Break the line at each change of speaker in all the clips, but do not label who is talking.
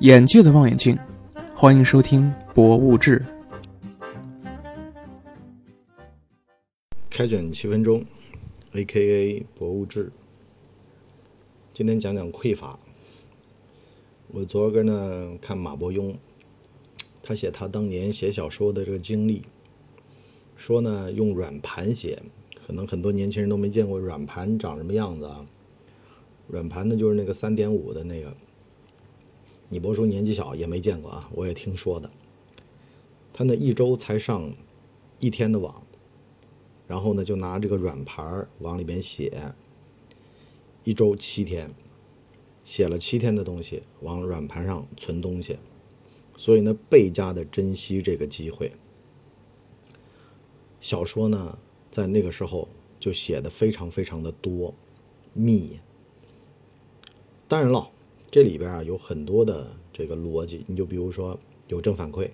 眼界的望远镜，欢迎收听《博物志》。
开卷七分钟，A.K.A. 博物志。今天讲讲匮乏。我昨儿个呢看马伯庸，他写他当年写小说的这个经历，说呢用软盘写，可能很多年轻人都没见过软盘长什么样子啊。软盘呢就是那个三点五的那个。你伯叔年纪小，也没见过啊，我也听说的。他那一周才上一天的网，然后呢就拿这个软盘往里边写，一周七天，写了七天的东西往软盘上存东西，所以呢倍加的珍惜这个机会。小说呢在那个时候就写的非常非常的多密，当然了。这里边啊有很多的这个逻辑，你就比如说有正反馈，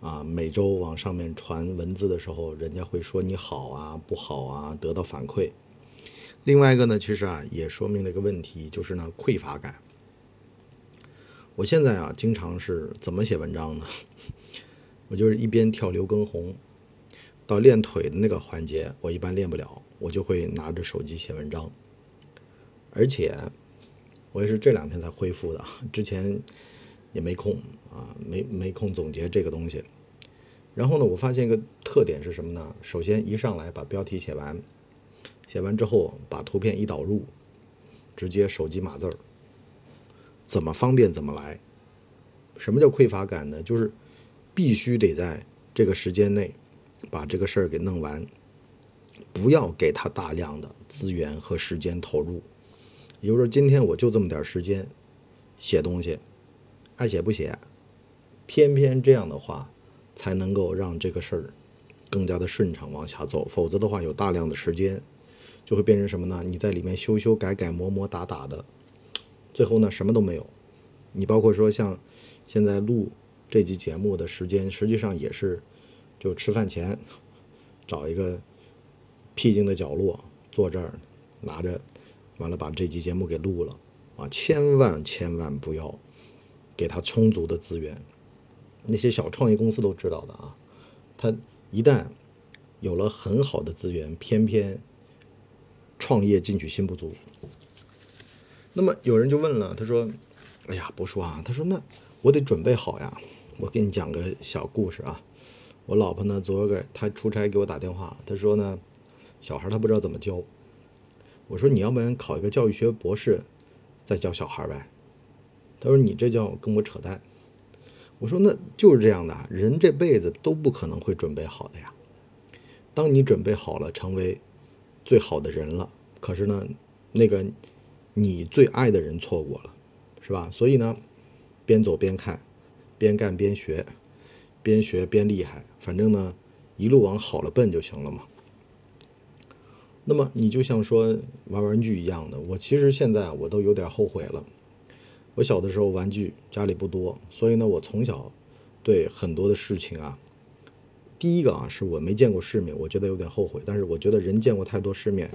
啊，每周往上面传文字的时候，人家会说你好啊、不好啊，得到反馈。另外一个呢，其实啊也说明了一个问题，就是呢匮乏感。我现在啊经常是怎么写文章呢？我就是一边跳刘畊宏，到练腿的那个环节，我一般练不了，我就会拿着手机写文章，而且。我也是这两天才恢复的，之前也没空啊，没没空总结这个东西。然后呢，我发现一个特点是什么呢？首先一上来把标题写完，写完之后把图片一导入，直接手机码字儿，怎么方便怎么来。什么叫匮乏感呢？就是必须得在这个时间内把这个事儿给弄完，不要给他大量的资源和时间投入。也就是说，今天我就这么点时间写东西，爱写不写，偏偏这样的话才能够让这个事儿更加的顺畅往下走。否则的话，有大量的时间就会变成什么呢？你在里面修修改改、磨磨打打的，最后呢什么都没有。你包括说像现在录这期节目的时间，实际上也是就吃饭前找一个僻静的角落坐这儿，拿着。完了，把这期节目给录了啊！千万千万不要给他充足的资源。那些小创业公司都知道的啊，他一旦有了很好的资源，偏偏创业进取心不足。那么有人就问了，他说：“哎呀，不说啊，他说那我得准备好呀。”我给你讲个小故事啊。我老婆呢，昨个她出差给我打电话，她说呢，小孩她不知道怎么教。我说你要不然考一个教育学博士，再教小孩呗。他说你这叫跟我扯淡。我说那就是这样的，人这辈子都不可能会准备好的呀。当你准备好了，成为最好的人了，可是呢，那个你最爱的人错过了，是吧？所以呢，边走边看，边干边学，边学边厉害，反正呢，一路往好了奔就行了嘛。那么你就像说玩玩具一样的，我其实现在我都有点后悔了。我小的时候玩具家里不多，所以呢，我从小对很多的事情啊，第一个啊是我没见过世面，我觉得有点后悔。但是我觉得人见过太多世面，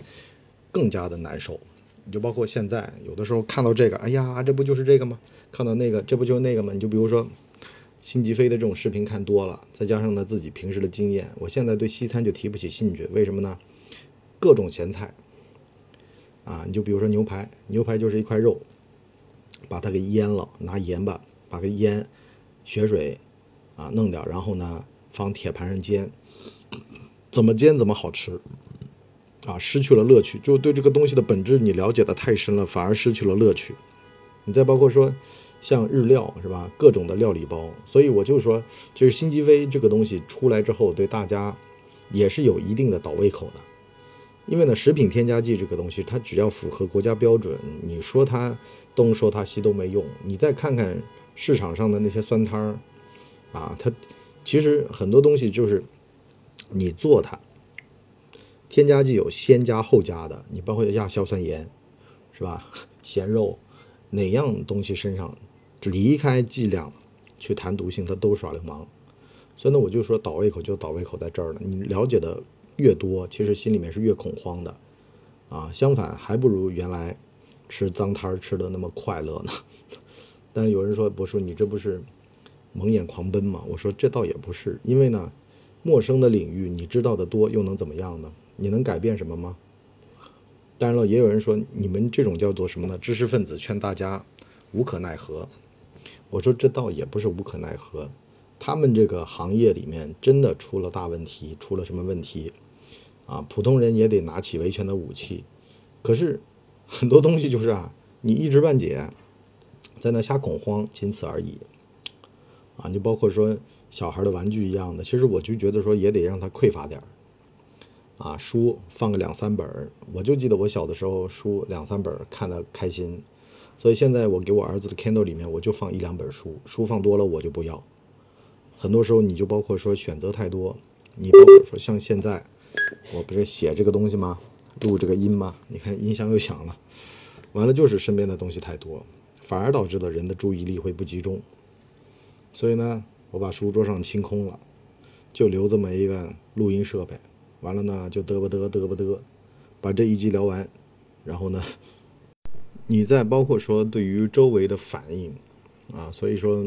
更加的难受。你就包括现在有的时候看到这个，哎呀，这不就是这个吗？看到那个，这不就那个吗？你就比如说辛吉飞的这种视频看多了，再加上呢自己平时的经验，我现在对西餐就提不起兴趣。为什么呢？各种咸菜，啊，你就比如说牛排，牛排就是一块肉，把它给腌了，拿盐巴把它腌，血水啊弄掉，然后呢放铁盘上煎，怎么煎怎么好吃，啊，失去了乐趣，就对这个东西的本质你了解的太深了，反而失去了乐趣。你再包括说像日料是吧，各种的料理包，所以我就说，就是辛吉飞这个东西出来之后，对大家也是有一定的倒胃口的。因为呢，食品添加剂这个东西，它只要符合国家标准，你说它东说它西都没用。你再看看市场上的那些酸汤儿，啊，它其实很多东西就是你做它，添加剂有先加后加的，你包括亚硝酸盐，是吧？咸肉哪样东西身上离开剂量去谈毒性，它都耍流氓。所以呢，我就说倒胃口就倒胃口在这儿了。你了解的。越多，其实心里面是越恐慌的，啊，相反还不如原来吃脏摊儿吃的那么快乐呢。但是有人说，博士你这不是蒙眼狂奔吗？我说这倒也不是，因为呢，陌生的领域你知道的多又能怎么样呢？你能改变什么吗？当然了，也有人说你们这种叫做什么呢？知识分子劝大家无可奈何。我说这倒也不是无可奈何，他们这个行业里面真的出了大问题，出了什么问题啊？普通人也得拿起维权的武器。可是很多东西就是啊，你一知半解，在那瞎恐慌，仅此而已。啊，就包括说小孩的玩具一样的，其实我就觉得说也得让他匮乏点儿。啊，书放个两三本，我就记得我小的时候书两三本看的开心，所以现在我给我儿子的 Kindle 里面我就放一两本书，书放多了我就不要。很多时候你就包括说选择太多，你包括说像现在我不是写这个东西吗？录这个音吗？你看音箱又响了，完了就是身边的东西太多，反而导致了人的注意力会不集中。所以呢，我把书桌上清空了，就留这么一个录音设备。完了呢，就嘚吧嘚嘚吧嘚，把这一集聊完，然后呢，你再包括说对于周围的反应啊，所以说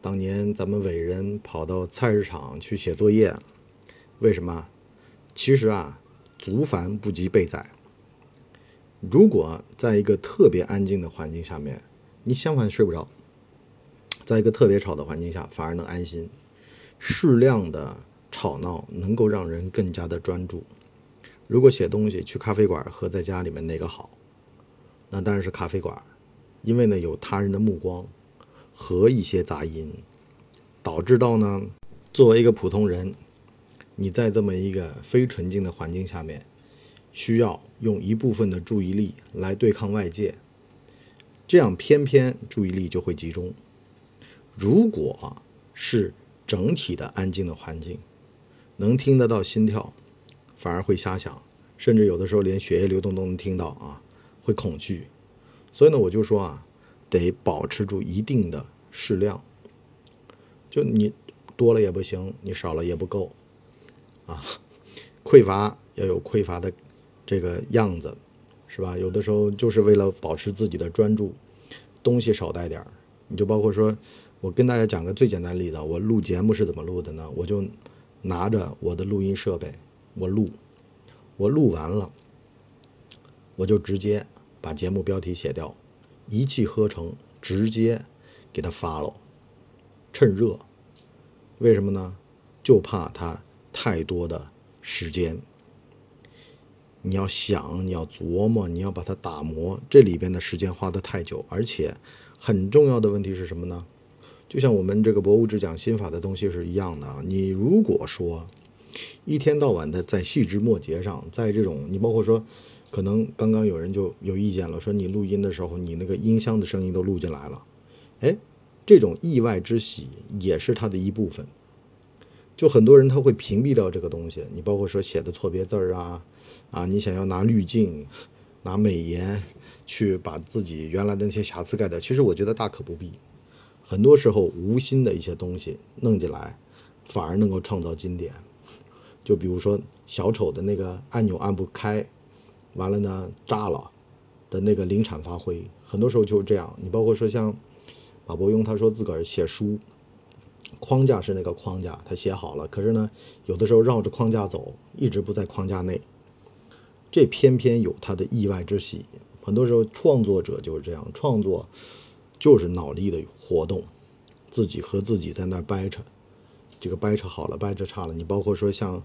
当年咱们伟人跑到菜市场去写作业，为什么？其实啊，足繁不及备载。如果在一个特别安静的环境下面，你相反睡不着；在一个特别吵的环境下，反而能安心。适量的。吵闹能够让人更加的专注。如果写东西去咖啡馆和在家里面哪个好？那当然是咖啡馆，因为呢有他人的目光和一些杂音，导致到呢作为一个普通人，你在这么一个非纯净的环境下面，需要用一部分的注意力来对抗外界，这样偏偏注意力就会集中。如果是整体的安静的环境。能听得到心跳，反而会瞎想，甚至有的时候连血液流动都能听到啊，会恐惧。所以呢，我就说啊，得保持住一定的适量，就你多了也不行，你少了也不够啊。匮乏要有匮乏的这个样子，是吧？有的时候就是为了保持自己的专注，东西少带点儿。你就包括说，我跟大家讲个最简单的例子，我录节目是怎么录的呢？我就。拿着我的录音设备，我录，我录完了，我就直接把节目标题写掉，一气呵成，直接给他发了，趁热。为什么呢？就怕他太多的时间。你要想，你要琢磨，你要把它打磨，这里边的时间花的太久，而且很重要的问题是什么呢？就像我们这个博物志讲心法的东西是一样的啊，你如果说一天到晚的在细枝末节上，在这种你包括说，可能刚刚有人就有意见了，说你录音的时候你那个音箱的声音都录进来了，哎，这种意外之喜也是它的一部分。就很多人他会屏蔽掉这个东西，你包括说写的错别字儿啊，啊，你想要拿滤镜、拿美颜去把自己原来的那些瑕疵盖掉，其实我觉得大可不必。很多时候，无心的一些东西弄进来，反而能够创造经典。就比如说小丑的那个按钮按不开，完了呢炸了的那个临场发挥，很多时候就是这样。你包括说像马伯庸，他说自个儿写书，框架是那个框架，他写好了，可是呢有的时候绕着框架走，一直不在框架内，这偏偏有他的意外之喜。很多时候创作者就是这样创作。就是脑力的活动，自己和自己在那掰扯，这个掰扯好了，掰扯差了。你包括说像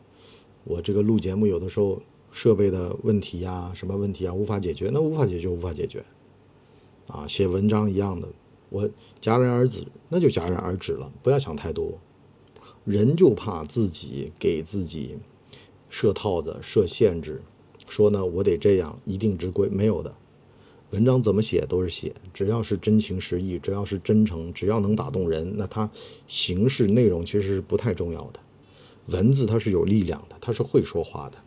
我这个录节目，有的时候设备的问题呀，什么问题啊，无法解决，那无法解决，无法解决。啊，写文章一样的，我戛然而止，那就戛然而止了，不要想太多。人就怕自己给自己设套子、设限制，说呢，我得这样，一定之规，没有的。文章怎么写都是写，只要是真情实意，只要是真诚，只要能打动人，那它形式内容其实是不太重要的。文字它是有力量的，它是会说话的。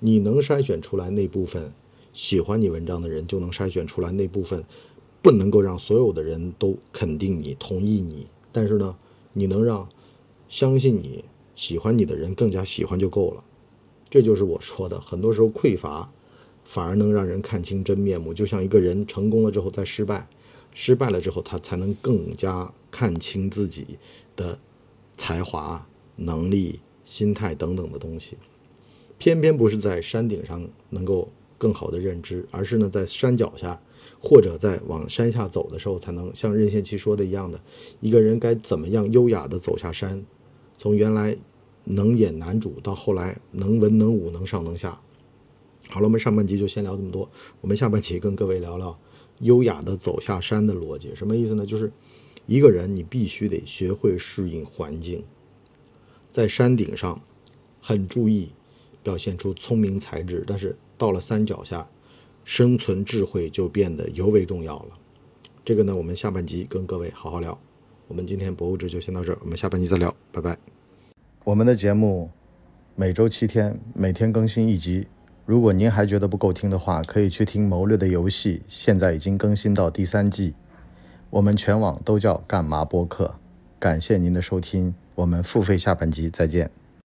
你能筛选出来那部分喜欢你文章的人，就能筛选出来那部分不能够让所有的人都肯定你、同意你。但是呢，你能让相信你、喜欢你的人更加喜欢就够了。这就是我说的，很多时候匮乏。反而能让人看清真面目，就像一个人成功了之后再失败，失败了之后，他才能更加看清自己的才华、能力、心态等等的东西。偏偏不是在山顶上能够更好的认知，而是呢在山脚下或者在往山下走的时候，才能像任贤齐说的一样的，一个人该怎么样优雅的走下山，从原来能演男主到后来能文能武能上能下。好了，我们上半集就先聊这么多，我们下半集跟各位聊聊。优雅的走下山的逻辑什么意思呢？就是一个人你必须得学会适应环境，在山顶上很注意表现出聪明才智，但是到了山脚下，生存智慧就变得尤为重要了。这个呢，我们下半集跟各位好好聊。我们今天博物志就先到这儿，我们下半集再聊，拜拜。我们的节目每周七天，每天更新一集。如果您还觉得不够听的话，可以去听《谋略的游戏》，现在已经更新到第三季。我们全网都叫干嘛播客。感谢您的收听，我们付费下半集再见。